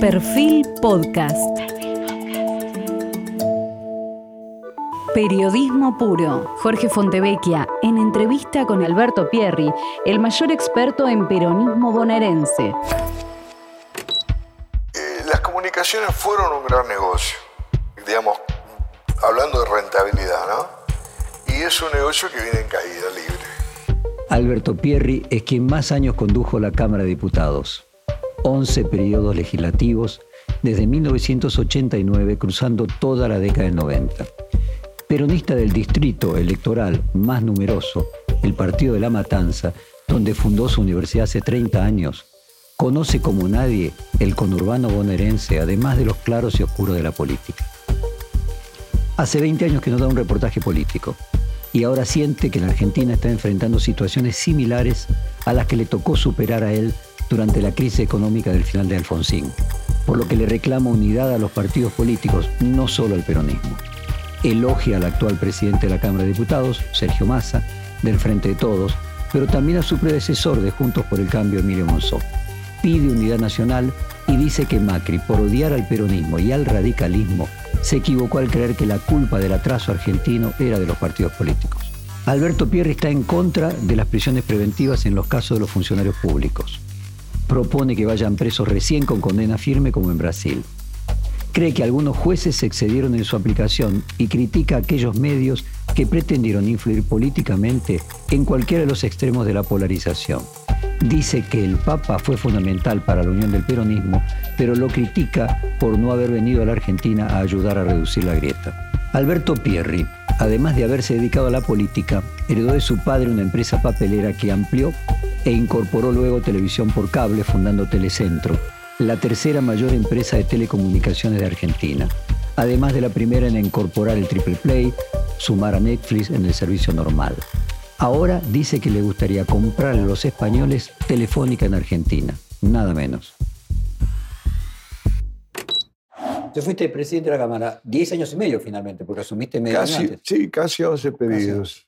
Perfil Podcast. Periodismo puro. Jorge Fontevecchia, en entrevista con Alberto Pierri, el mayor experto en peronismo bonaerense. Eh, las comunicaciones fueron un gran negocio, digamos, hablando de rentabilidad, ¿no? Y es un negocio que viene en caída libre. Alberto Pierri es quien más años condujo la Cámara de Diputados. 11 periodos legislativos desde 1989 cruzando toda la década del 90. Peronista del distrito electoral más numeroso, el Partido de la Matanza, donde fundó su universidad hace 30 años, conoce como nadie el conurbano bonaerense, además de los claros y oscuros de la política. Hace 20 años que no da un reportaje político y ahora siente que la Argentina está enfrentando situaciones similares a las que le tocó superar a él durante la crisis económica del final de Alfonsín, por lo que le reclama unidad a los partidos políticos, no solo al peronismo. Elogia al actual presidente de la Cámara de Diputados, Sergio Massa, del Frente de Todos, pero también a su predecesor de Juntos por el Cambio, Emilio Monzó. Pide unidad nacional y dice que Macri, por odiar al peronismo y al radicalismo, se equivocó al creer que la culpa del atraso argentino era de los partidos políticos. Alberto Pierri está en contra de las prisiones preventivas en los casos de los funcionarios públicos propone que vayan presos recién con condena firme como en Brasil. Cree que algunos jueces se excedieron en su aplicación y critica a aquellos medios que pretendieron influir políticamente en cualquiera de los extremos de la polarización. Dice que el Papa fue fundamental para la unión del peronismo, pero lo critica por no haber venido a la Argentina a ayudar a reducir la grieta. Alberto Pierri, además de haberse dedicado a la política, heredó de su padre una empresa papelera que amplió e incorporó luego televisión por cable fundando Telecentro, la tercera mayor empresa de telecomunicaciones de Argentina, además de la primera en incorporar el triple play, sumar a Netflix en el servicio normal. Ahora dice que le gustaría comprar a los españoles Telefónica en Argentina, nada menos. Tú fuiste presidente de la Cámara 10 años y medio finalmente, porque asumiste medio casi, Sí, casi 11 pedidos.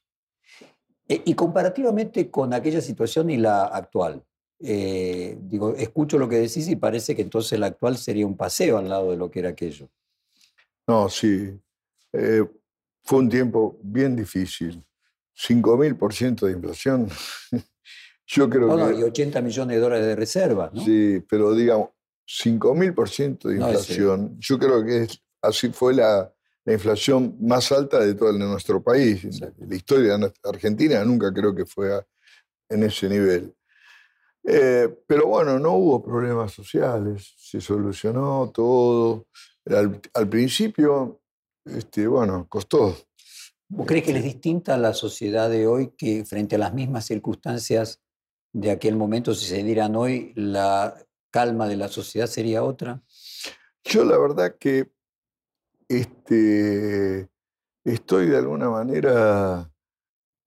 Eh, y comparativamente con aquella situación y la actual, eh, digo, escucho lo que decís y parece que entonces la actual sería un paseo al lado de lo que era aquello. No, sí. Eh, fue un tiempo bien difícil. 5.000% de inflación. Yo creo que... y 80 millones de dólares de reservas, ¿no? Sí, pero digamos, 5.000% de inflación. Yo creo que así fue la, la inflación más alta de todo nuestro país. La historia de Argentina nunca creo que fue en ese nivel. Eh, pero bueno, no hubo problemas sociales, se solucionó todo. Al, principio, este, bueno, costó. ¿Vos crees que es distinta la sociedad de hoy que frente a las mismas circunstancias de aquel momento, si se dieran hoy, la calma de la sociedad sería otra? Yo la verdad que este, estoy de alguna manera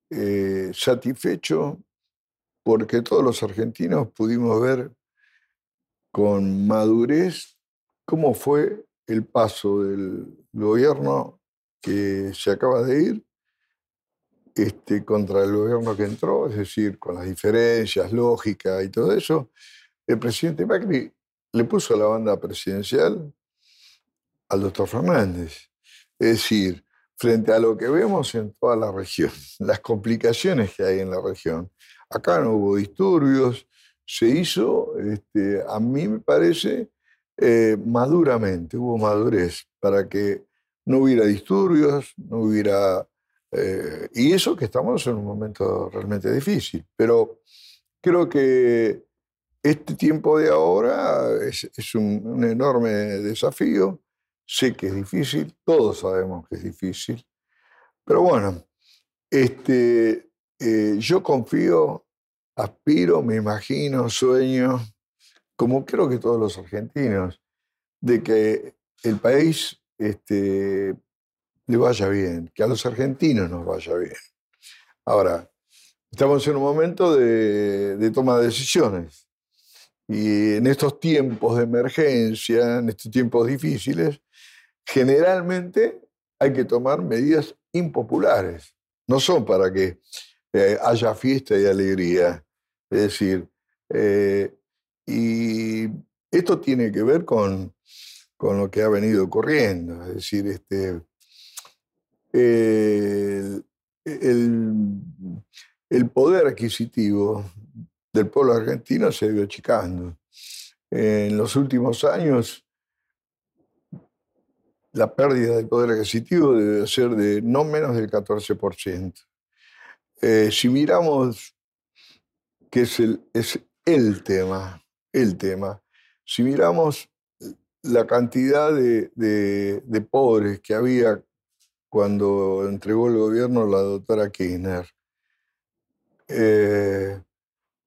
eh, satisfecho porque todos los argentinos pudimos ver con madurez cómo fue el paso del gobierno que se acaba de ir este, contra el gobierno que entró, es decir, con las diferencias lógicas y todo eso. El presidente Macri le puso la banda presidencial al doctor Fernández. Es decir, frente a lo que vemos en toda la región, las complicaciones que hay en la región, acá no hubo disturbios, se hizo, este, a mí me parece, eh, maduramente, hubo madurez para que no hubiera disturbios, no hubiera... Eh, y eso que estamos en un momento realmente difícil, pero creo que este tiempo de ahora es, un enorme desafío Sé que es difícil, todos sabemos que es difícil, pero bueno, este, eh, yo confío, aspiro, me imagino, sueño, como creo que todos los argentinos, de que el país este, le vaya bien, que a los argentinos nos vaya bien. Ahora, estamos en un momento de, de toma de decisiones. Y en estos tiempos de emergencia, en estos tiempos difíciles, generalmente hay que tomar medidas impopulares. No son para que eh, haya fiesta y alegría. Es decir, eh, y esto tiene que ver con, con lo que ha venido ocurriendo. Es decir, este, el, el, poder adquisitivo del pueblo argentino se ido achicando. En los últimos años, la pérdida del poder adquisitivo debe ser de no menos del 14%. Eh, si miramos, que es el, es el tema, el tema, si miramos la cantidad de, de pobres que había cuando entregó el gobierno la doctora Kirchner, eh,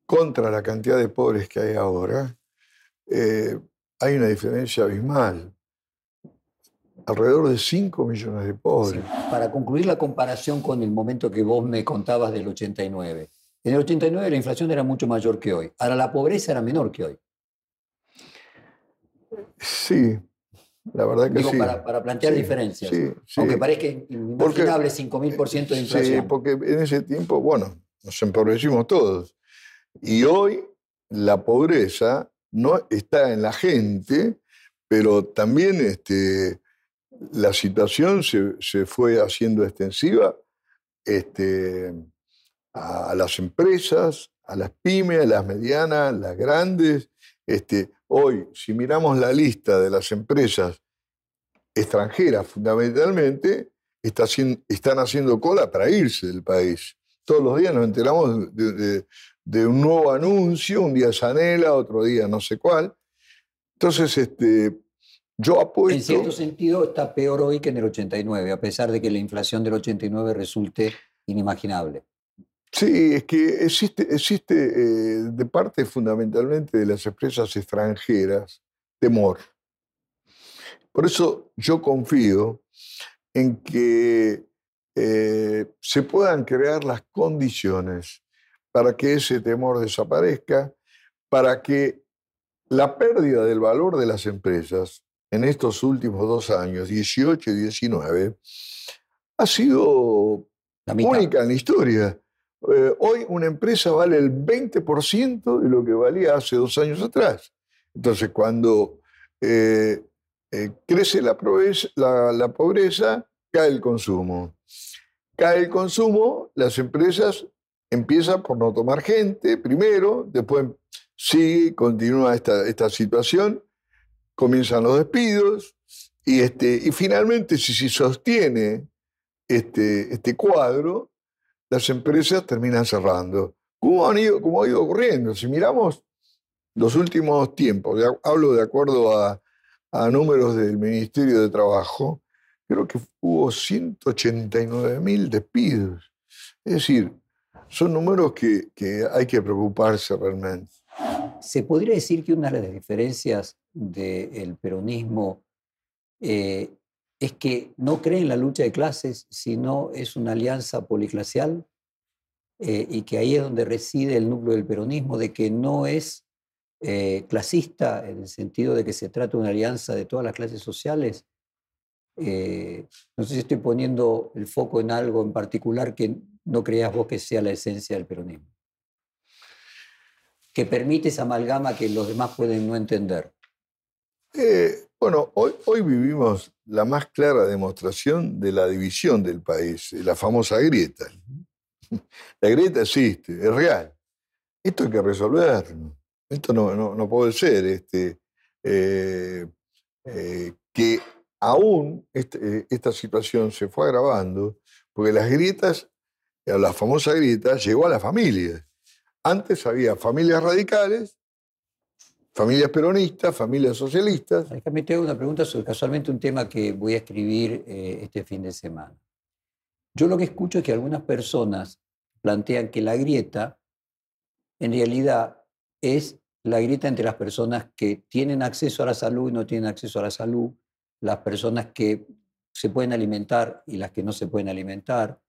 contra la cantidad de pobres que hay ahora, eh, hay una diferencia abismal. Alrededor de 5 millones de pobres. Para concluir la comparación con el momento que vos me contabas del 89. En el 89 la inflación era mucho mayor que hoy. Ahora la pobreza era menor que hoy. Sí, la verdad que sí. Para, para plantear diferencias. Aunque parezca inimaginable 5.000% de inflación. Sí, porque en ese tiempo, bueno, nos empobrecimos todos. Y hoy la pobreza no está en la gente, pero también este, la situación se, se fue haciendo extensiva este, a las empresas, a las pymes, a las medianas, a las grandes. Este, hoy, si miramos la lista de las empresas extranjeras fundamentalmente, están haciendo cola para irse del país. Todos los días nos enteramos de, un nuevo anuncio, un día Sanela, otro día no sé cuál. Entonces, este, yo apuesto... En cierto sentido está peor hoy que en el 89, a pesar de que la inflación del 89 resulte inimaginable. Sí, es que existe, existe eh, de parte fundamentalmente de las empresas extranjeras temor. Por eso yo confío en que eh, se puedan crear las condiciones para que ese temor desaparezca, para que la pérdida del valor de las empresas en estos últimos dos años, 18 y 19, ha sido única en la historia. Eh, hoy una empresa vale el 20% de lo que valía hace dos años atrás. Entonces, cuando eh, crece la pobreza, cae el consumo cae el consumo, las empresas empiezan por no tomar gente primero, después sigue, continúa esta, esta situación, comienzan los despidos y, este, y finalmente si se sostiene este, este cuadro, las empresas terminan cerrando. ¿Cómo, han ido, cómo ha ido ocurriendo? Si miramos los últimos tiempos, hablo de acuerdo a, a números del Ministerio de Trabajo, creo que hubo 189 mil despidos. Es decir, son números que, que, hay que preocuparse realmente. ¿Se podría decir que una de las diferencias del peronismo eh, es que no cree en la lucha de clases, sino es una alianza policlasial? Eh, y que ahí es donde reside el núcleo del peronismo, de que no es eh, clasista en el sentido de que se trata de una alianza de todas las clases sociales, no sé si estoy poniendo el foco en algo en particular que no creas vos que sea la esencia del peronismo. Que permite esa amalgama que los demás pueden no entender. Eh, bueno, hoy, hoy vivimos la más clara demostración de la división del país, la famosa grieta. La grieta existe, es real. Esto hay que resolverlo. Esto no, no, puede ser este, eh, que aún este, eh, esta situación se fue agravando porque las grietas, eh, la famosa grieta, llegó a la familia. Antes había familias radicales, familias peronistas, familias socialistas. Déjame te hago una pregunta sobre casualmente un tema que voy a escribir eh, este fin de semana. Yo lo que escucho es que algunas personas plantean que la grieta en realidad es la grieta entre las personas que tienen acceso a la salud y no tienen acceso a la salud, las personas que se pueden alimentar y las que no se pueden alimentar.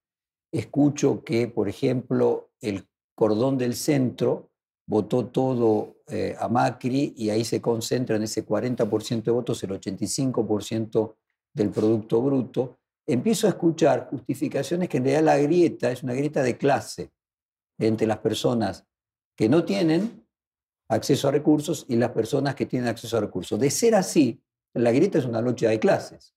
Escucho que, por ejemplo, el cordón del centro votó todo eh, a Macri y ahí se concentra en ese 40% de votos el 85% del Producto Bruto. Empiezo a escuchar justificaciones que en realidad la grieta es una grieta de clase entre las personas que no tienen acceso a recursos y las personas que tienen acceso a recursos. De ser así, la grieta es una lucha de clases.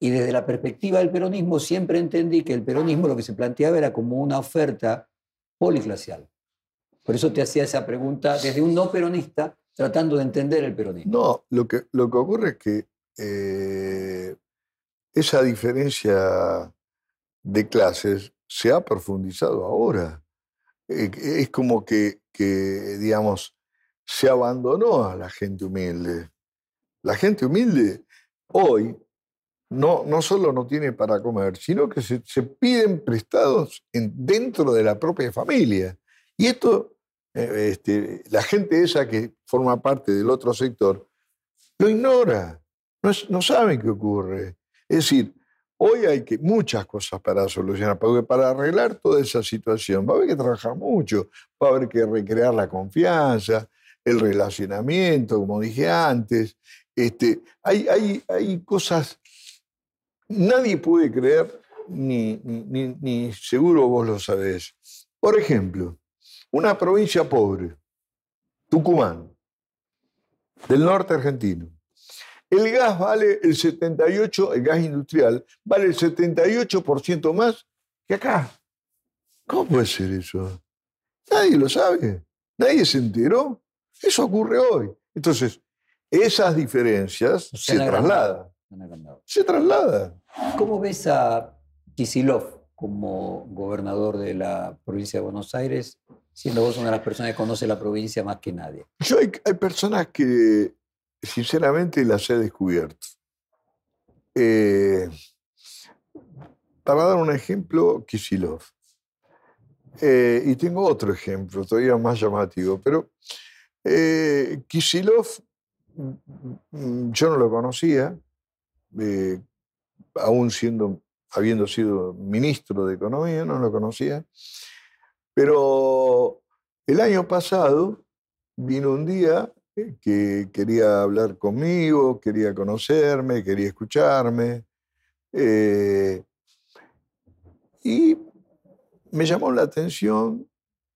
Y desde la perspectiva del peronismo siempre entendí que el peronismo lo que se planteaba era como una oferta policlacial. Por eso te hacía esa pregunta desde un no peronista tratando de entender el peronismo. No, lo que, lo que ocurre es que eh, esa diferencia de clases se ha profundizado ahora. Eh, es como que, que, digamos, se abandonó a la gente humilde. La gente humilde hoy no, no solo no tiene para comer, sino que se, piden prestados en, dentro de la propia familia. Y esto, eh, este, la gente esa que forma parte del otro sector, lo ignora, no, no saben qué ocurre. Es decir, hoy hay que, muchas cosas para solucionar, porque para arreglar toda esa situación va a haber que trabajar mucho, va a haber que recrear la confianza, el relacionamiento, como dije antes. Este, hay, hay, hay cosas nadie puede creer, ni, ni, seguro vos lo sabés. Por ejemplo, una provincia pobre, Tucumán, del norte argentino. El gas vale el 78, el gas industrial vale el 78% más que acá. ¿Cómo puede ser eso? Nadie lo sabe, nadie se enteró. Eso ocurre hoy. Entonces, esas diferencias se trasladan. Se traslada. ¿Cómo ves a Kisilov como gobernador de la provincia de Buenos Aires, siendo vos una de las personas que conoce la provincia más que nadie? Yo hay, personas que sinceramente las he descubierto. Eh, para dar un ejemplo, Kisilov. Eh, y tengo otro ejemplo, todavía más llamativo, pero eh, Kisilov, mm, mm, yo no lo conocía, eh, aún siendo, habiendo sido ministro de Economía, no lo conocía. Pero el año pasado vino un día que quería hablar conmigo, quería conocerme, quería escucharme. Eh, y me llamó la atención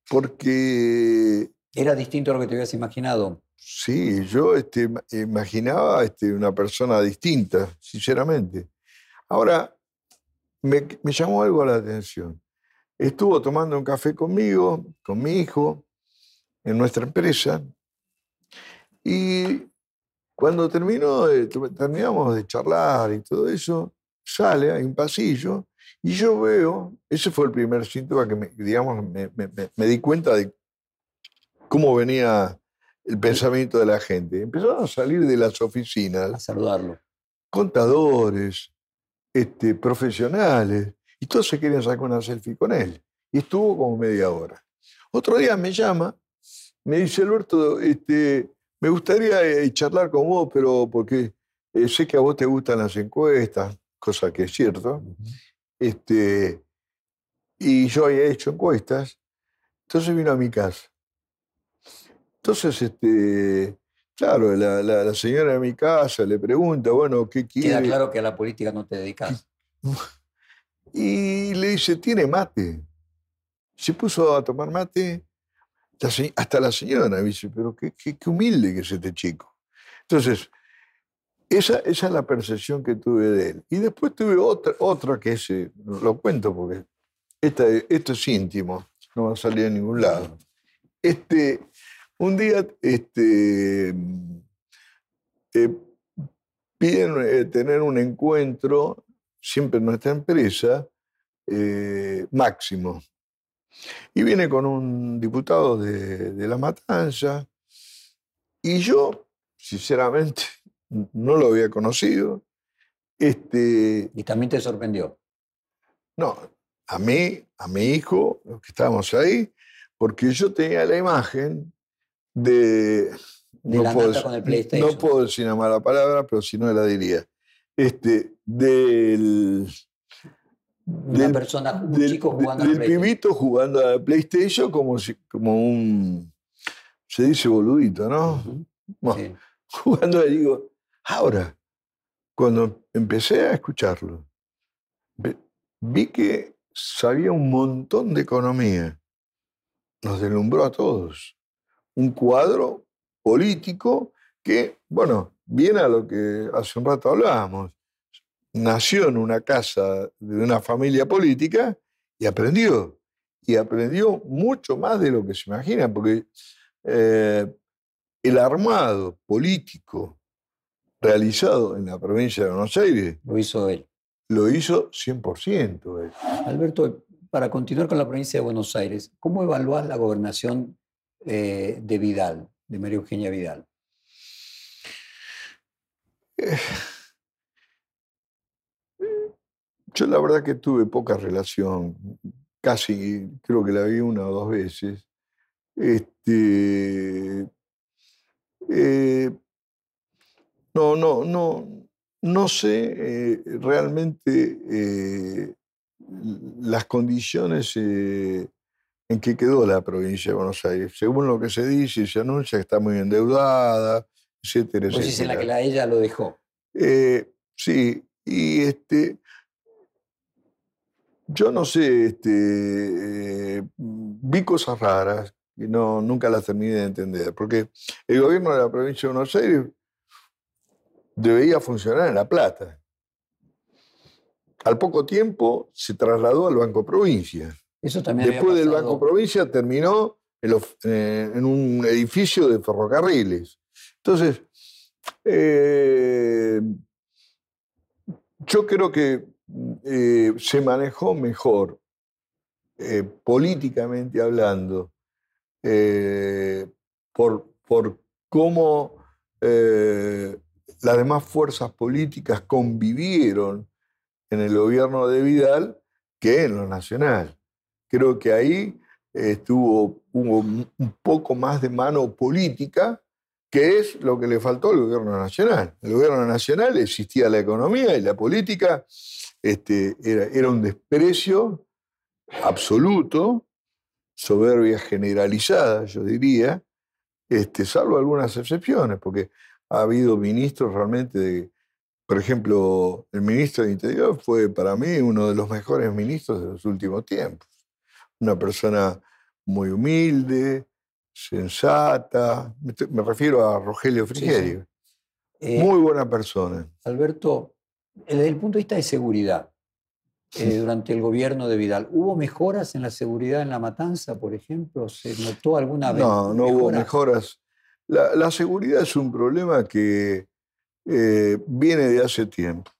porque... ¿Era distinto a lo que te habías imaginado? Sí, yo este, imaginaba este, una persona distinta, sinceramente. Ahora, me, llamó algo la atención. Estuvo tomando un café conmigo, con mi hijo, en nuestra empresa, y cuando terminó, terminamos de charlar y todo eso, sale, hay un pasillo, y yo veo, ese fue el primer síntoma que, me, digamos, me di cuenta de cómo venía el pensamiento de la gente. Empezaron a salir de las oficinas. A saludarlo. Contadores, este, profesionales, y todos se querían sacar una selfie con él. Y estuvo como media hora. Otro día me llama, me dice, Alberto, este, me gustaría eh, charlar con vos, pero porque eh, sé que a vos te gustan las encuestas, cosa que es cierto. este, y yo había hecho encuestas. Entonces vino a mi casa. Entonces, este, claro, la, señora de mi casa le pregunta, bueno, ¿qué quiere? Queda claro que a la política no te dedicas. Y le dice, ¿tiene mate? Se puso a tomar mate. Hasta la señora dice, pero qué, qué, humilde que es este chico. Entonces, esa, esa, es la percepción que tuve de él. Y después tuve otra, otra que ese, lo cuento porque esta, esto es íntimo, no va a salir a ningún lado. Este, un día este, eh, piden eh, tener un encuentro, siempre en nuestra empresa, eh, máximo. Y viene con un diputado de, La Matanza, y yo, sinceramente, no lo había conocido. Este, ¿Y también te sorprendió? No, a mí, a mi hijo, los que estábamos ahí, porque yo tenía la imagen de... no, puedo, con el PlayStation. no puedo decir una mala palabra, pero si no la diría. Este, del... Una persona, un del, chico jugando del pibito jugando a PlayStation como, si, como un... Se dice boludito, ¿no? Jugando, y digo, ahora, cuando empecé a escucharlo, vi que sabía un montón de economía. Nos deslumbró a todos un cuadro político que, bueno, viene a lo que hace un rato hablábamos. Nació en una casa de una familia política y aprendió. Y aprendió mucho más de lo que se imagina, porque eh, el armado político realizado en la provincia de Buenos Aires lo hizo él. Lo hizo 100% él. Alberto, para continuar con la provincia de Buenos Aires, ¿cómo evaluás la gobernación eh, de Vidal, de María Eugenia Vidal? Eh, yo la verdad que tuve poca relación, casi creo que la vi una o dos veces. Este, eh, no, no, no, no sé realmente las condiciones en que quedó la provincia de Buenos Aires. Según lo que se dice, se anuncia está muy endeudada, etcétera, pues etcétera. en la que la, ella lo dejó. sí, y este, yo no sé, este, vi cosas raras y no, nunca las terminé de entender, porque el gobierno de la provincia de Buenos Aires debería funcionar en La Plata. Al poco tiempo se trasladó al Banco Provincia. Eso también Después del Banco Provincia terminó en, eh, en, un edificio de ferrocarriles. Entonces, eh, yo creo que eh, se manejó mejor, políticamente hablando, por, por cómo las demás fuerzas políticas convivieron en el gobierno de Vidal que en lo nacional. Creo que ahí estuvo, hubo un poco más de mano política, que es lo que le faltó al gobierno nacional. El gobierno nacional existía la economía y la política este, era, era un desprecio absoluto, soberbia generalizada, yo diría, este, salvo algunas excepciones, porque ha habido ministros realmente de, por ejemplo, el ministro de Interior fue para mí uno de los mejores ministros de los últimos tiempos. Una persona muy humilde, sensata, me, refiero a Rogelio Frigerio. Eh, muy buena persona. Alberto, desde el punto de vista de seguridad, eh, durante el gobierno de Vidal, ¿hubo mejoras en la seguridad en la matanza, por ejemplo? ¿Se notó alguna vez? No, no hubo mejoras la, seguridad es un problema que eh, viene de hace tiempo.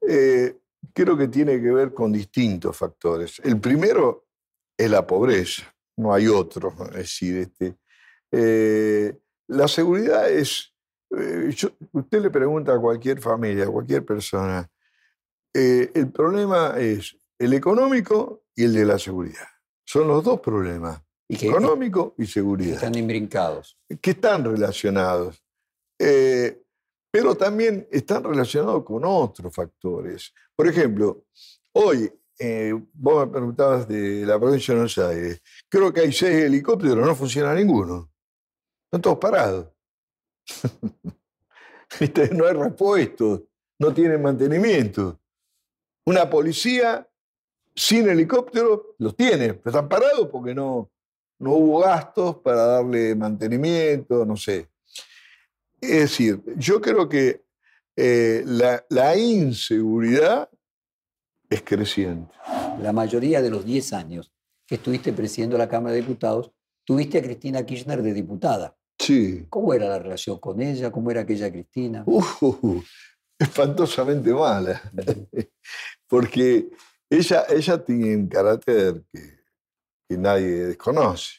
Creo que tiene que ver con distintos factores. El primero es la pobreza, no hay otro. Es decir, este, eh, la seguridad es, usted le pregunta a cualquier familia, a cualquier persona, el problema es el económico y el de la seguridad. Son los dos problemas económico y seguridad. están imbrincados. Que están relacionados. Eh, pero también están relacionados con otros factores. Por ejemplo, hoy, eh, vos me preguntabas de la provincia de Buenos Aires, creo que hay seis helicópteros, no funciona ninguno. Están todos parados. no hay repuestos, no tienen mantenimiento. Una policía sin helicóptero los tiene, pero están parados porque no, no hubo gastos para darle mantenimiento, no sé. Es decir, yo creo que eh, la, inseguridad es creciente. La mayoría de los 10 años que estuviste presidiendo la Cámara de Diputados, tuviste a Cristina Kirchner de diputada. Sí. ¿Cómo era la relación con ella? ¿Cómo era aquella Cristina? Uh, espantosamente mala. Porque ella, ella tiene un carácter que que nadie desconoce.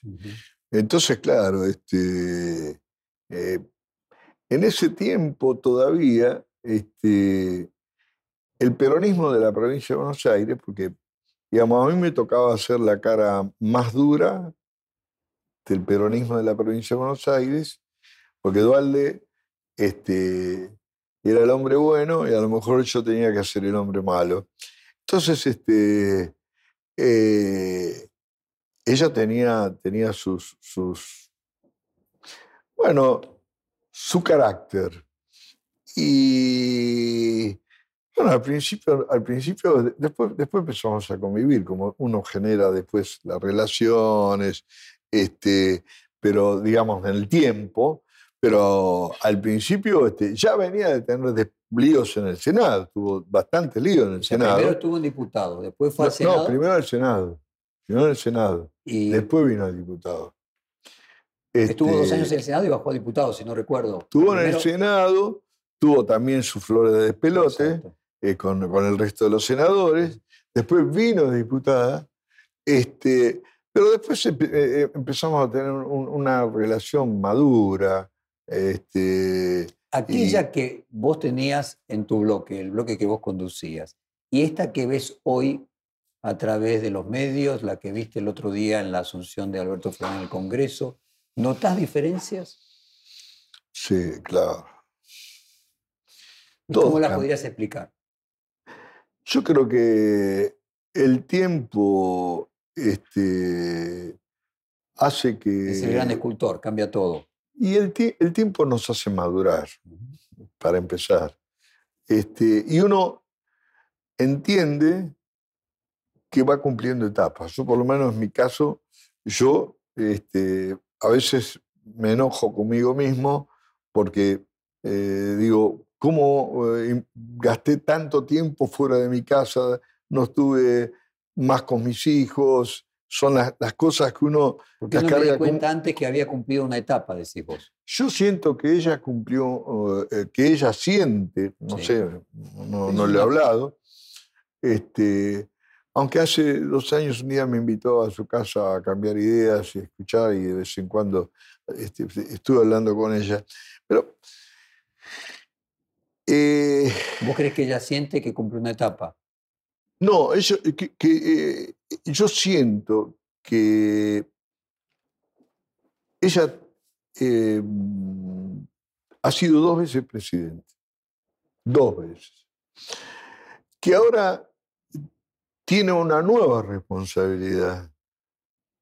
Entonces, claro, este, eh, en ese tiempo todavía este, el peronismo de la provincia de Buenos Aires, porque digamos, a mí me tocaba hacer la cara más dura del peronismo de la provincia de Buenos Aires, porque Dualde este, era el hombre bueno y a lo mejor yo tenía que hacer el hombre malo. Entonces, este, eh, ella tenía, tenía sus, sus, bueno, su carácter. Y bueno, al principio, al principio después, después empezamos a convivir, como uno genera después las relaciones, este, pero digamos en el tiempo, pero al principio este, ya venía de tener líos en el Senado, tuvo bastante lío en el Senado. Primero estuvo en diputado, después fue al Senado. No, primero el Senado, primero en el Senado, y después vino al diputado. estuvo dos años en el Senado y bajó a diputado, si no recuerdo. Estuvo en el Senado, tuvo también su flor de despelote eh, con, con, el resto de los senadores, después vino de diputada, este, pero después eh, eh, empezamos a tener una relación madura. Este, Aquella que vos tenías en tu bloque, el bloque que vos conducías, y esta que ves hoy a través de los medios, la que viste el otro día en la asunción de Alberto Fernández en el Congreso, ¿notás diferencias? Sí, claro. ¿Cómo las podrías explicar? Yo creo que el tiempo este, hace que... Es el gran escultor, cambia todo. Y el, el tiempo nos hace madurar, para empezar. Este, y uno entiende que va cumpliendo etapas. Yo, por lo menos en mi caso, yo este, a veces me enojo conmigo mismo porque eh, digo, ¿cómo eh, gasté tanto tiempo fuera de mi casa? No estuve más con mis hijos, son las, cosas que uno... Porque no me cuenta antes que había cumplido una etapa, decís vos. Yo siento que ella cumplió, eh, que ella siente, no sé, no, le he hablado, este, aunque hace dos años un día me invitó a su casa a cambiar ideas y escuchar y de vez en cuando este, estuve hablando con ella. Pero... Eh, ¿Vos crees que ella siente que cumplió una etapa? No, eso, que, eh, yo siento que ella eh, ha sido dos veces presidente, dos veces, que ahora tiene una nueva responsabilidad,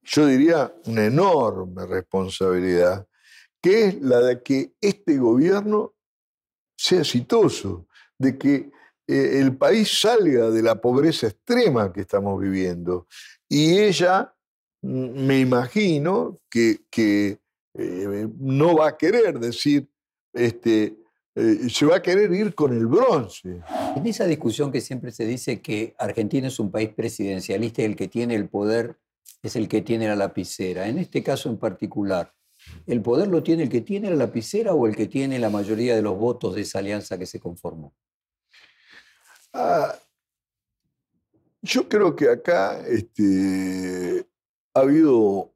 yo diría una enorme responsabilidad, que es la de que este gobierno sea exitoso, de que eh, el país salga de la pobreza extrema que estamos viviendo. Y ella, mm, me imagino, que, que eh, no va a querer decir, este, eh, se va a querer ir con el bronce. En esa discusión que siempre se dice que Argentina es un país presidencialista y el que tiene el poder es el que tiene la lapicera. En este caso en particular, ¿el poder lo tiene el que tiene la lapicera o el que tiene la mayoría de los votos de esa alianza que se conformó? Ah, yo creo que acá este, ha habido,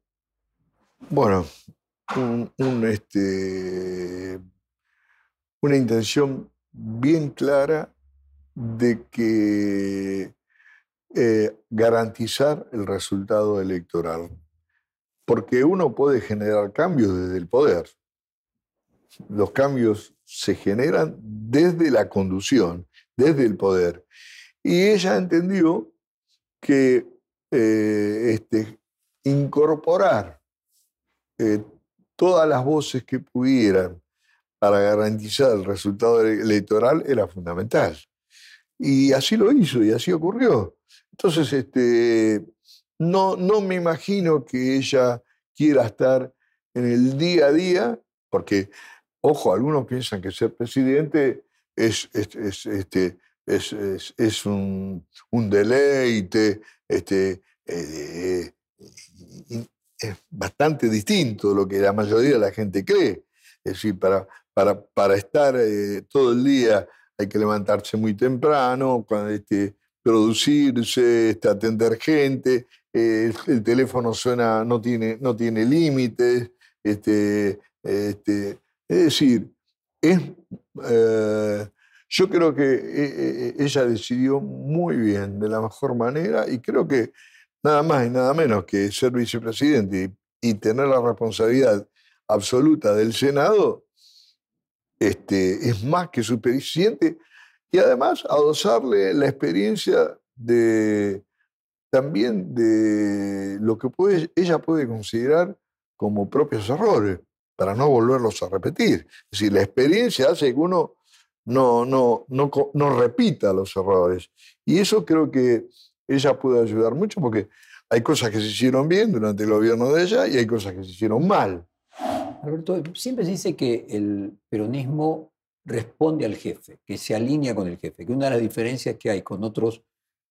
bueno, este, una intención bien clara de que eh, garantizar el resultado electoral. Porque uno puede generar cambios desde el poder. Los cambios se generan desde la conducción desde el poder. Y ella entendió que eh, este, incorporar eh, todas las voces que pudieran para garantizar el resultado electoral era fundamental. Y así lo hizo y así ocurrió. Entonces, este, no, no me imagino que ella quiera estar en el día a día, porque, ojo, algunos piensan que ser presidente es, este, es, un, deleite, este, eh, es bastante distinto de lo que la mayoría de la gente cree. Es decir, para, para, para estar eh, todo el día hay que levantarse muy temprano, este, producirse, este, atender gente, el, teléfono suena, no tiene, no tiene límites. Este, este, es decir, es eh, yo creo que eh, eh, ella decidió muy bien, de la mejor manera, y creo que nada más y nada menos que ser vicepresidente y, tener la responsabilidad absoluta del Senado este, es más que suficiente. Y además adosarle la experiencia de también de lo que ella puede considerar como propios errores, para no volverlos a repetir. Es decir, la experiencia hace que uno no, no, no, no repita los errores. Y eso creo que ella puede ayudar mucho porque hay cosas que se hicieron bien durante el gobierno de ella y hay cosas que se hicieron mal. Alberto, siempre se dice que el peronismo responde al jefe, que se alinea con el jefe, que una de las diferencias que hay con otros,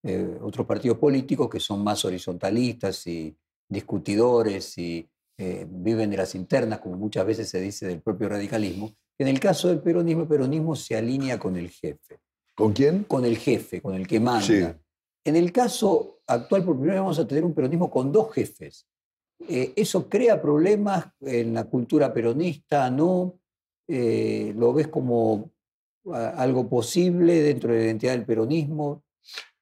eh, otros partidos políticos que son más horizontalistas y discutidores y eh, viven de las internas, como muchas veces se dice del propio radicalismo, en el caso del peronismo, el peronismo se alinea con el jefe. ¿Con quién? Con el jefe, con el que manda. En el caso actual, por primera vez vamos a tener un peronismo con dos jefes. Eh, ¿Eso crea problemas en la cultura peronista? ¿No? ¿Lo ves como algo posible dentro de la identidad del peronismo?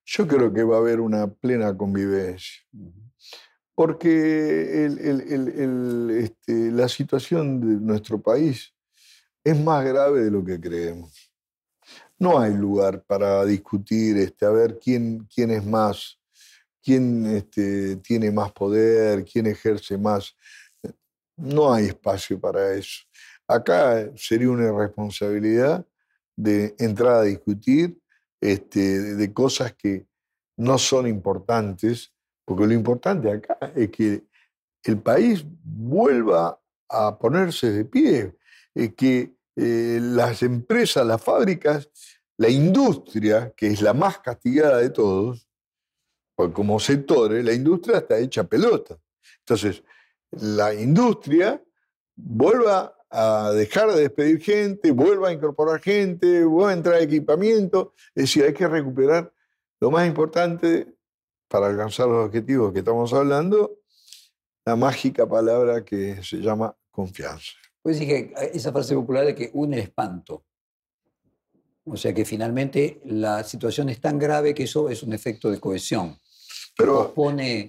Yo creo que va a haber una plena convivencia. Porque este, la situación de nuestro país es más grave de lo que creemos. No hay lugar para discutir este, a ver quién, quién es más quién este, tiene más poder, quién ejerce más. No hay espacio para eso. Acá sería una irresponsabilidad de entrar a discutir este, de cosas que no son importantes, porque lo importante acá es que el país vuelva a ponerse de pie, eh, que eh, las empresas, las fábricas, la industria, que es la más castigada de todos, como sectores, la industria está hecha pelota. Entonces, la industria vuelva a dejar de despedir gente, vuelva a incorporar gente, vuelva a entrar equipamiento. Es decir, hay que recuperar lo más importante para alcanzar los objetivos que estamos hablando, la mágica palabra que se llama confianza. Pues dije, esa frase popular de que une espanto. O sea que finalmente la situación es tan grave que eso es un efecto de cohesión. Pero,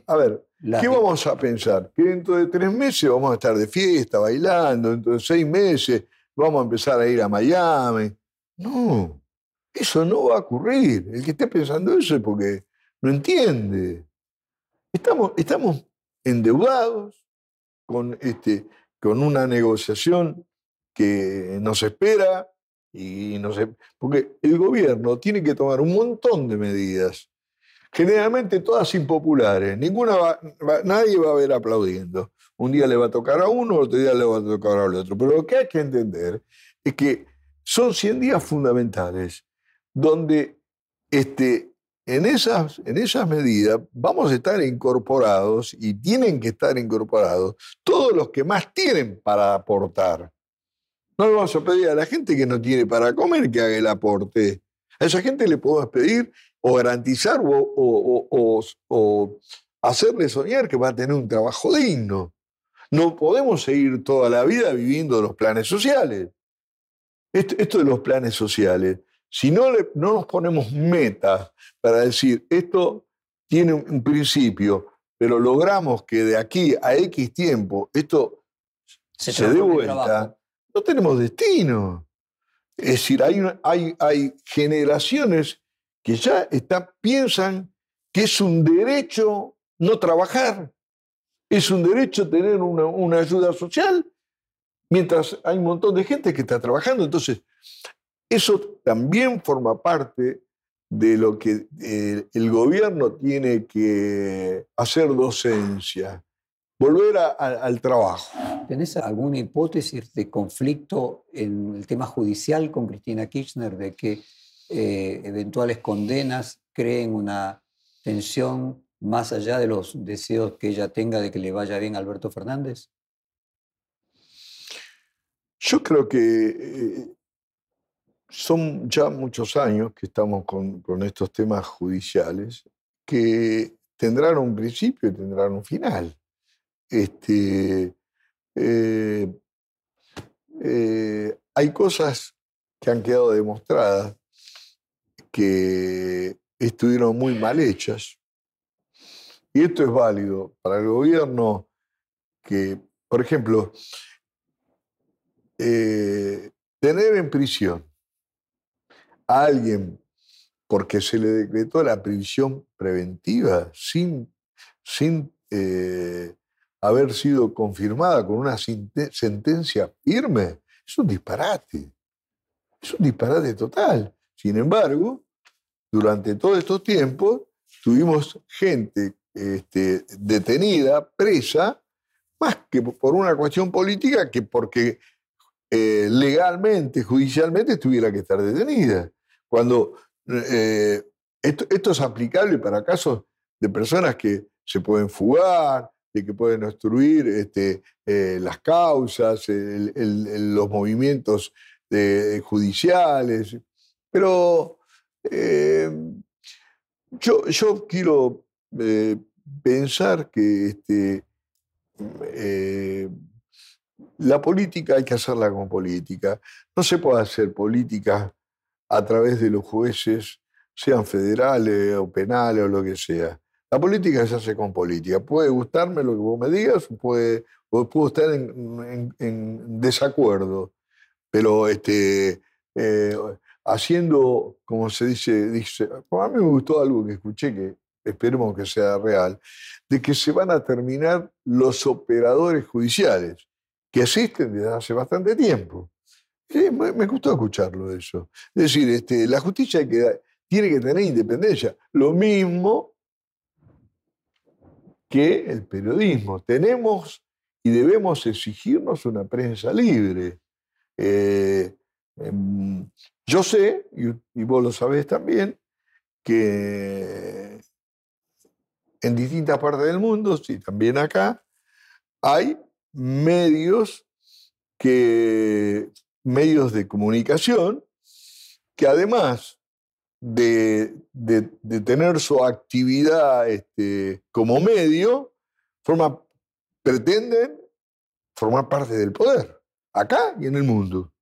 a ver, ¿qué vamos a pensar? Que dentro de tres meses vamos a estar de fiesta, bailando, dentro de seis meses vamos a empezar a ir a Miami. No, eso no va a ocurrir. El que esté pensando eso es porque no entiende. Estamos, estamos endeudados con, este, con una negociación que nos espera y no sé, porque el gobierno tiene que tomar un montón de medidas generalmente todas impopulares, ninguna nadie va a ver aplaudiendo. Un día le va a tocar a uno, otro día le va a tocar al otro. Pero lo que hay que entender es que son 100 días fundamentales donde este, en, esas, en esas medidas vamos a estar incorporados y tienen que estar incorporados todos los que más tienen para aportar. No le vamos a pedir a la gente que no tiene para comer que haga el aporte. A esa gente le podemos pedir o garantizar o, hacerle soñar que va a tener un trabajo digno. No podemos seguir toda la vida viviendo los planes sociales. Esto, de los planes sociales, si no, no nos ponemos metas para decir, esto tiene un principio, pero logramos que de aquí a X tiempo esto se, dé vuelta, no tenemos destino. Es decir, hay, hay, hay generaciones que ya está, piensan que es un derecho no trabajar, es un derecho tener una, ayuda social, mientras hay un montón de gente que está trabajando. Entonces, eso también forma parte de lo que eh, el gobierno tiene que hacer docencia, volver al trabajo. ¿Tenés alguna hipótesis de conflicto en el tema judicial con Cristina Kirchner de que eh, eventuales condenas creen una tensión más allá de los deseos que ella tenga de que le vaya bien a Alberto Fernández? Yo creo que eh, son ya muchos años que estamos con, estos temas judiciales que tendrán un principio y tendrán un final. Este, eh, hay cosas que han quedado demostradas que estuvieron muy mal hechas. Y esto es válido para el gobierno que, por ejemplo, eh, tener en prisión a alguien porque se le decretó la prisión preventiva sin, sin eh, haber sido confirmada con una sentencia firme, es un disparate. Es un disparate total. Sin embargo, durante todos estos tiempos tuvimos gente este, detenida, presa, más que por una cuestión política que porque eh, legalmente, judicialmente tuviera que estar detenida. Cuando eh, esto, es aplicable para casos de personas que se pueden fugar, de que pueden obstruir este, eh, las causas, los movimientos judiciales. Pero yo, yo, quiero pensar que este, la política hay que hacerla con política. No se puede hacer política a través de los jueces, sean federales o penales o lo que sea. La política se hace con política. Puede gustarme lo que vos me digas, puede, puedo estar en, desacuerdo, pero este, eh, haciendo, como se dice, dice, a mí me gustó algo que escuché que esperemos que sea real, de que se van a terminar los operadores judiciales que existen desde hace bastante tiempo. me, gustó escucharlo eso. Es decir, este, la justicia tiene que tener independencia. Lo mismo que el periodismo. Tenemos y debemos exigirnos una prensa libre. Eh, yo sé, y, vos lo sabés también, que en distintas partes del mundo, y también acá, hay medios que medios de comunicación que además de, tener su actividad este, como medio, pretenden formar parte del poder, acá y en el mundo.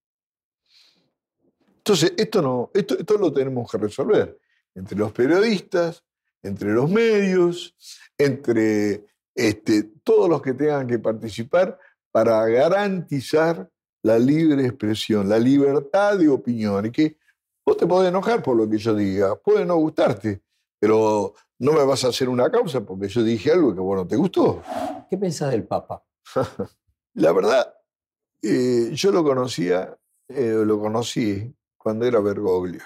Entonces, esto, no, esto, esto lo tenemos que resolver entre los periodistas, entre los medios, entre este, todos los que tengan que participar para garantizar la libre expresión, la libertad de opinión. Y que vos te podés enojar por lo que yo diga, puede no gustarte, pero no me vas a hacer una causa porque yo dije algo que vos no te gustó. ¿Qué pensás del Papa? la verdad, eh, yo lo conocía, eh, lo conocí cuando era Bergoglio.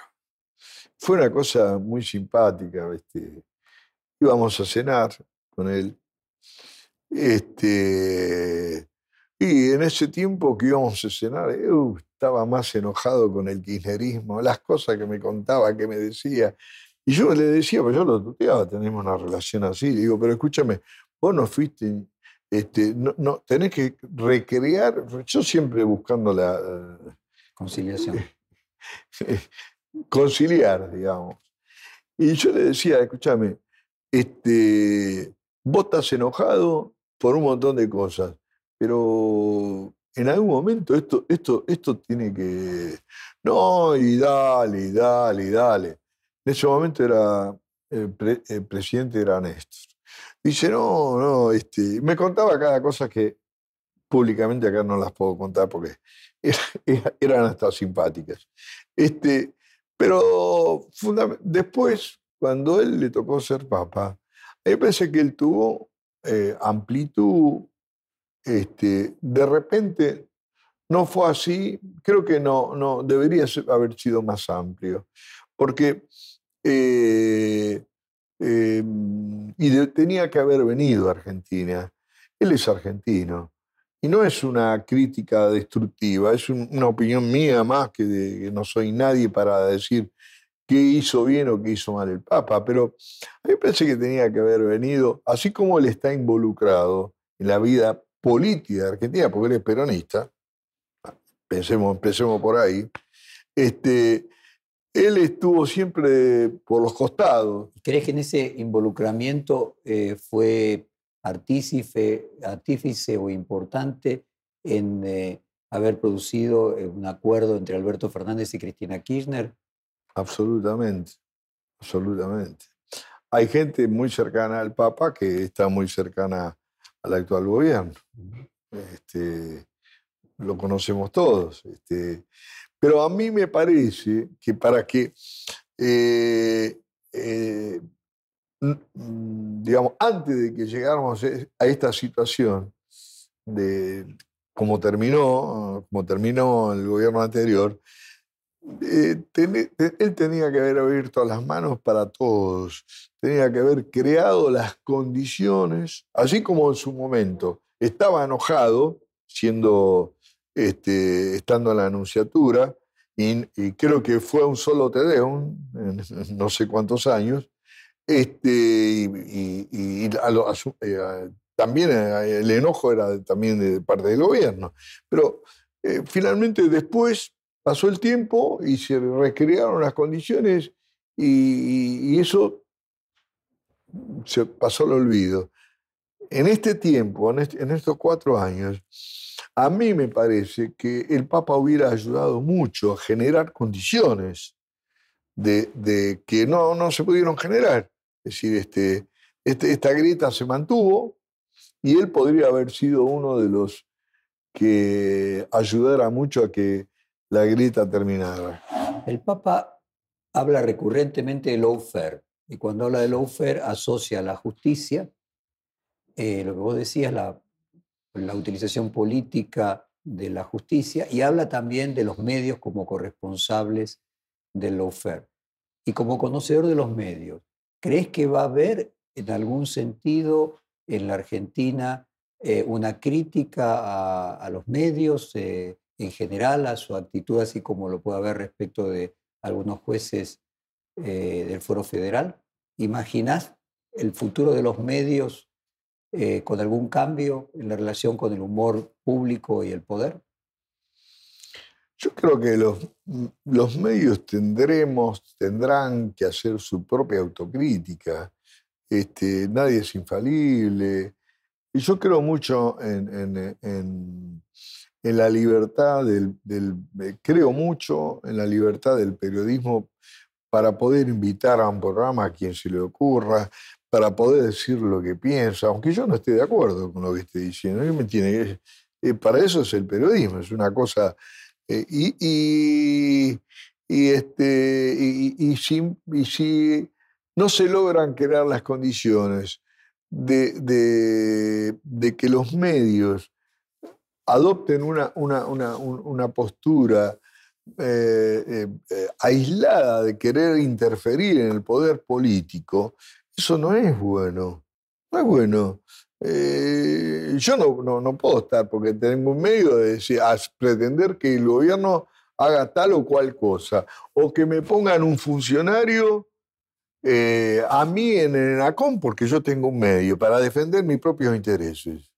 Fue una cosa muy simpática. Este, íbamos a cenar con él este, y en ese tiempo que íbamos a cenar, estaba más enojado con el kirchnerismo, las cosas que me contaba, que me decía. Y yo le decía, pues yo lo tuteaba, tenemos una relación así. digo, pero escúchame, vos no fuiste, este, no, no, tenés que recrear, yo siempre buscando la... Conciliación. conciliar, digamos. Y yo le decía, escúchame, este, vos estás enojado por un montón de cosas, pero en algún momento esto, esto, esto tiene que... No, y dale, y dale, y dale. En ese momento era el, presidente era Néstor. Dice, no, no, este, me contaba cada cosa que públicamente acá no las puedo contar porque eran hasta simpáticas. Este, pero después, cuando él le tocó ser papa, yo pensé que él tuvo eh, amplitud, este, de repente no fue así, creo que no, no debería haber sido más amplio, porque eh, em, y tenía que haber venido a Argentina. Él es argentino. Y no es una crítica destructiva, es una opinión mía más que, de, que no soy nadie para decir qué hizo bien o qué hizo mal el Papa, pero a mí parece que tenía que haber venido, así como él está involucrado en la vida política de Argentina, porque él es peronista, pensemos, empecemos por ahí, este, él estuvo siempre por los costados. ¿Crees que en ese involucramiento eh, fue artífice, artífice o importante en eh, haber producido eh, un acuerdo entre Alberto Fernández y Cristina Kirchner? Absolutamente, absolutamente. Hay gente muy cercana al Papa que está muy cercana al actual gobierno. Este, lo conocemos todos. Este, pero a mí me parece que para que, eh, eh, digamos, antes de que llegáramos a esta situación de como terminó, como terminó el gobierno anterior, eh, él tenía que haber abierto las manos para todos, tenía que haber creado las condiciones, así como en su momento estaba enojado, siendo, este, estando en la anunciatura, y, creo que fue un solo Tedeum, en no sé cuántos años, este, y, también el enojo era también de parte del gobierno. Pero eh, finalmente después pasó el tiempo y se recrearon las condiciones y, eso se pasó al olvido. En este tiempo, en, estos cuatro años, a mí me parece que el Papa hubiera ayudado mucho a generar condiciones de, que no, no se pudieron generar. Es decir, este, este, esta grieta se mantuvo y él podría haber sido uno de los que ayudara mucho a que la grieta terminara. El Papa habla recurrentemente de lawfare y cuando habla de lawfare asocia la justicia, eh, lo que vos decías, la, utilización política de la justicia y habla también de los medios como corresponsables del lawfare. Y como conocedor de los medios, ¿crees que va a haber en algún sentido en la Argentina eh, una crítica a, los medios eh, en general, a su actitud, así como lo puede haber respecto de algunos jueces eh, del Foro Federal? ¿Imaginás el futuro de los medios con algún cambio en la relación con el humor público y el poder? Yo creo que los, los medios tendremos, tendrán que hacer su propia autocrítica este, nadie es infalible. Y yo creo mucho en, la libertad del, creo mucho en la libertad del periodismo para poder invitar a un programa a quien se le ocurra, para poder decir lo que piensa, aunque yo no esté de acuerdo con lo que esté diciendo. Eh, para eso es el periodismo, es una cosa... Eh, y, y, este, y, si, no se logran crear las condiciones de, que los medios adopten una, una, postura eh, eh, eh, aislada de querer interferir en el poder político, eso no es bueno. No es bueno. Yo no, no, puedo estar porque tengo un medio de decir, pretender que el gobierno haga tal o cual cosa, o que me pongan un funcionario eh, a mí en el ENACOM porque yo tengo un medio para defender mis propios intereses.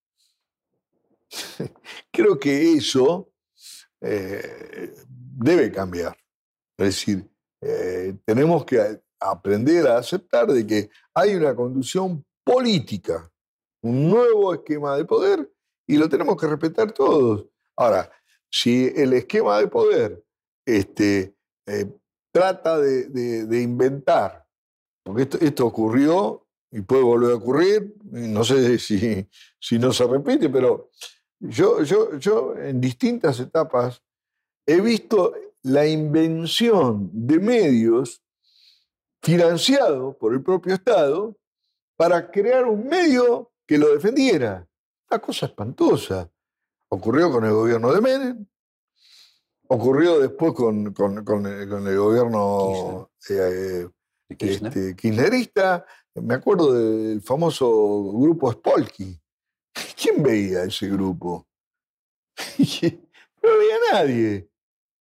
Creo que eso eh, debe cambiar. Es decir, eh, tenemos que aprender a aceptar de que hay una conducción política, un nuevo esquema de poder y lo tenemos que respetar todos. Ahora, si el esquema de poder este, trata de inventar porque esto, ocurrió y puede volver a ocurrir, no sé si, si no se repite, pero yo, yo, yo en distintas etapas he visto la invención de medios financiados por el propio Estado para crear un medio que lo defendiera. Una cosa espantosa. Ocurrió con el gobierno de Menem, ocurrió después con, con, el, gobierno eh, este, kirchnerista. Me acuerdo del famoso grupo Spolky. ¿Quién veía ese grupo? no veía nadie.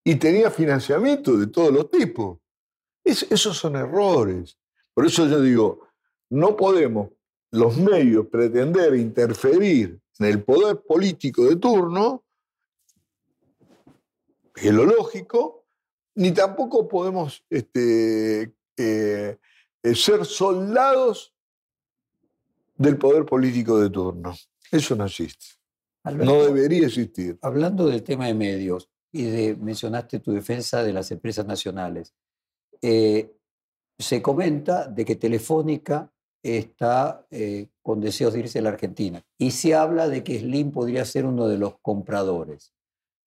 Y tenía financiamiento de todos los tipos. esos son errores. Por eso yo digo, no podemos los medios pretender interferir en el poder político de turno, que es lo lógico, ni tampoco podemos este, eh, ser soldados del poder político de turno. Eso no existe. no debería existir. Hablando del tema de medios y de, mencionaste tu defensa de las empresas nacionales, eh, se comenta de que Telefónica está con deseos de irse a la Argentina y se habla de que Slim podría ser uno de los compradores.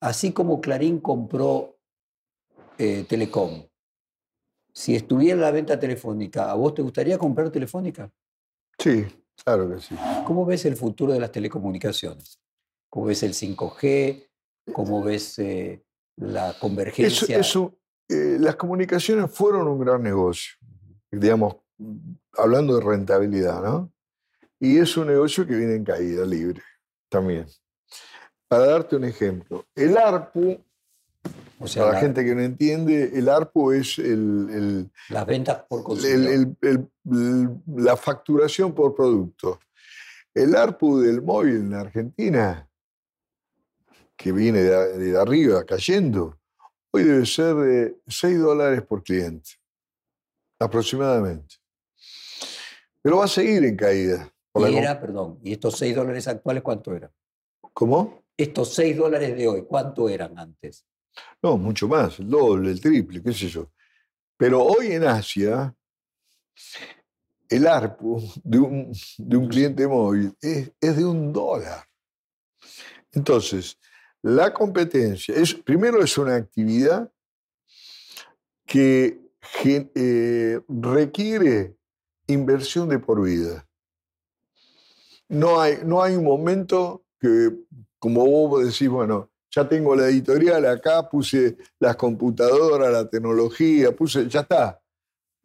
Así como Clarín compró Telecom, si estuviera la venta telefónica, ¿a vos te gustaría comprar telefónica? Sí, claro que sí. ¿Cómo ves el futuro de las telecomunicaciones? ¿Cómo ves el 5G? ¿Cómo ves eh, la convergencia? Eso, eh, las comunicaciones fueron un gran negocio, digamos, hablando de rentabilidad, ¿no? Y es un negocio que viene en caída libre. también. Para darte un ejemplo, el ARPU, o sea, para la, gente que no entiende, el ARPU es el, las ventas por consumidor. la facturación por producto. El ARPU del móvil en Argentina, que viene de, arriba cayendo, hoy debe ser de 6 dólares por cliente, aproximadamente. Pero va a seguir en caída. y era, perdón, ¿y estos 6 dólares actuales cuánto eran? ¿Cómo? Estos 6 dólares de hoy, ¿cuánto eran antes? No, mucho más, el doble, el triple, qué sé yo. Pero hoy en Asia, el ARPU de un, de un cliente móvil es, es, de un dólar. Entonces, la competencia, es, primero es una actividad que eh, requiere inversión de por vida. No hay, no hay un momento que, como vos decís, bueno, ya tengo la editorial acá, puse las computadoras, la tecnología, puse, ya está.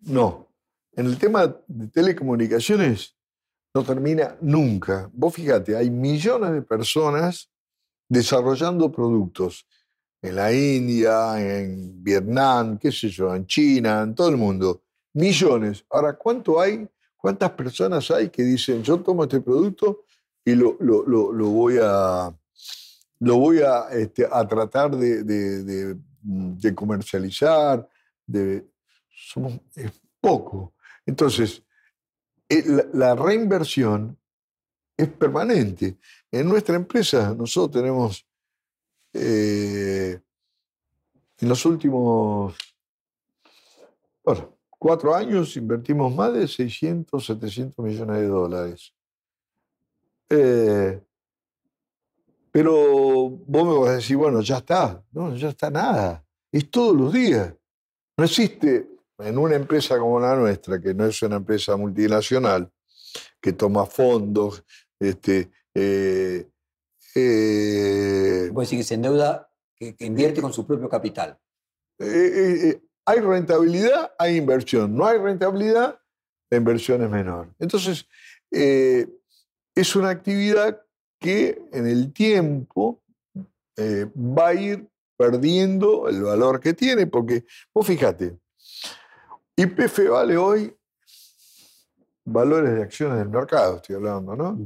No. En el tema de telecomunicaciones no termina nunca. Vos fíjate, hay millones de personas desarrollando productos en la India, en Vietnam, qué sé yo, en China, en todo el mundo. Millones. Ahora, ¿cuánto hay? ¿Cuántas personas hay que dicen, yo tomo este producto y lo, lo, lo, voy a, lo voy a, este, a tratar de, de, de, comercializar? De, somos, es poco. Entonces, eh, la, reinversión es permanente. En nuestra empresa nosotros tenemos, eh, en los últimos bueno, cuatro años invertimos más de 600, 700 millones de dólares. Eh, pero vos me vas a decir, bueno, ya está. No, ya está nada. Es todos los días. No existe en una empresa como la nuestra, que no es una empresa multinacional, que toma fondos, este, eh, eh, decir que se endeuda, que, invierte con su propio capital. Eh, eh, hay rentabilidad, hay inversión. No hay rentabilidad, la inversión es menor. Entonces, es una actividad que en el tiempo va a ir perdiendo el valor que tiene, porque vos fíjate, YPF vale hoy valores de acciones del mercado, estoy hablando, ¿no?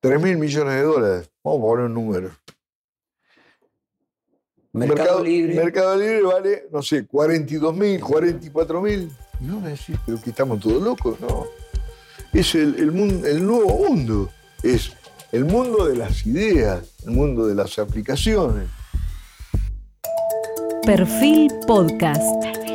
3 mil millones de dólares. Vamos a poner un número. Mercado, Libre. Mercado Libre vale, no sé, 42 mil, 44 mil. No me decís, pero que estamos todos locos, no. Es el, el, el nuevo mundo. Es el mundo de las ideas, el mundo de las aplicaciones. Perfil Podcast.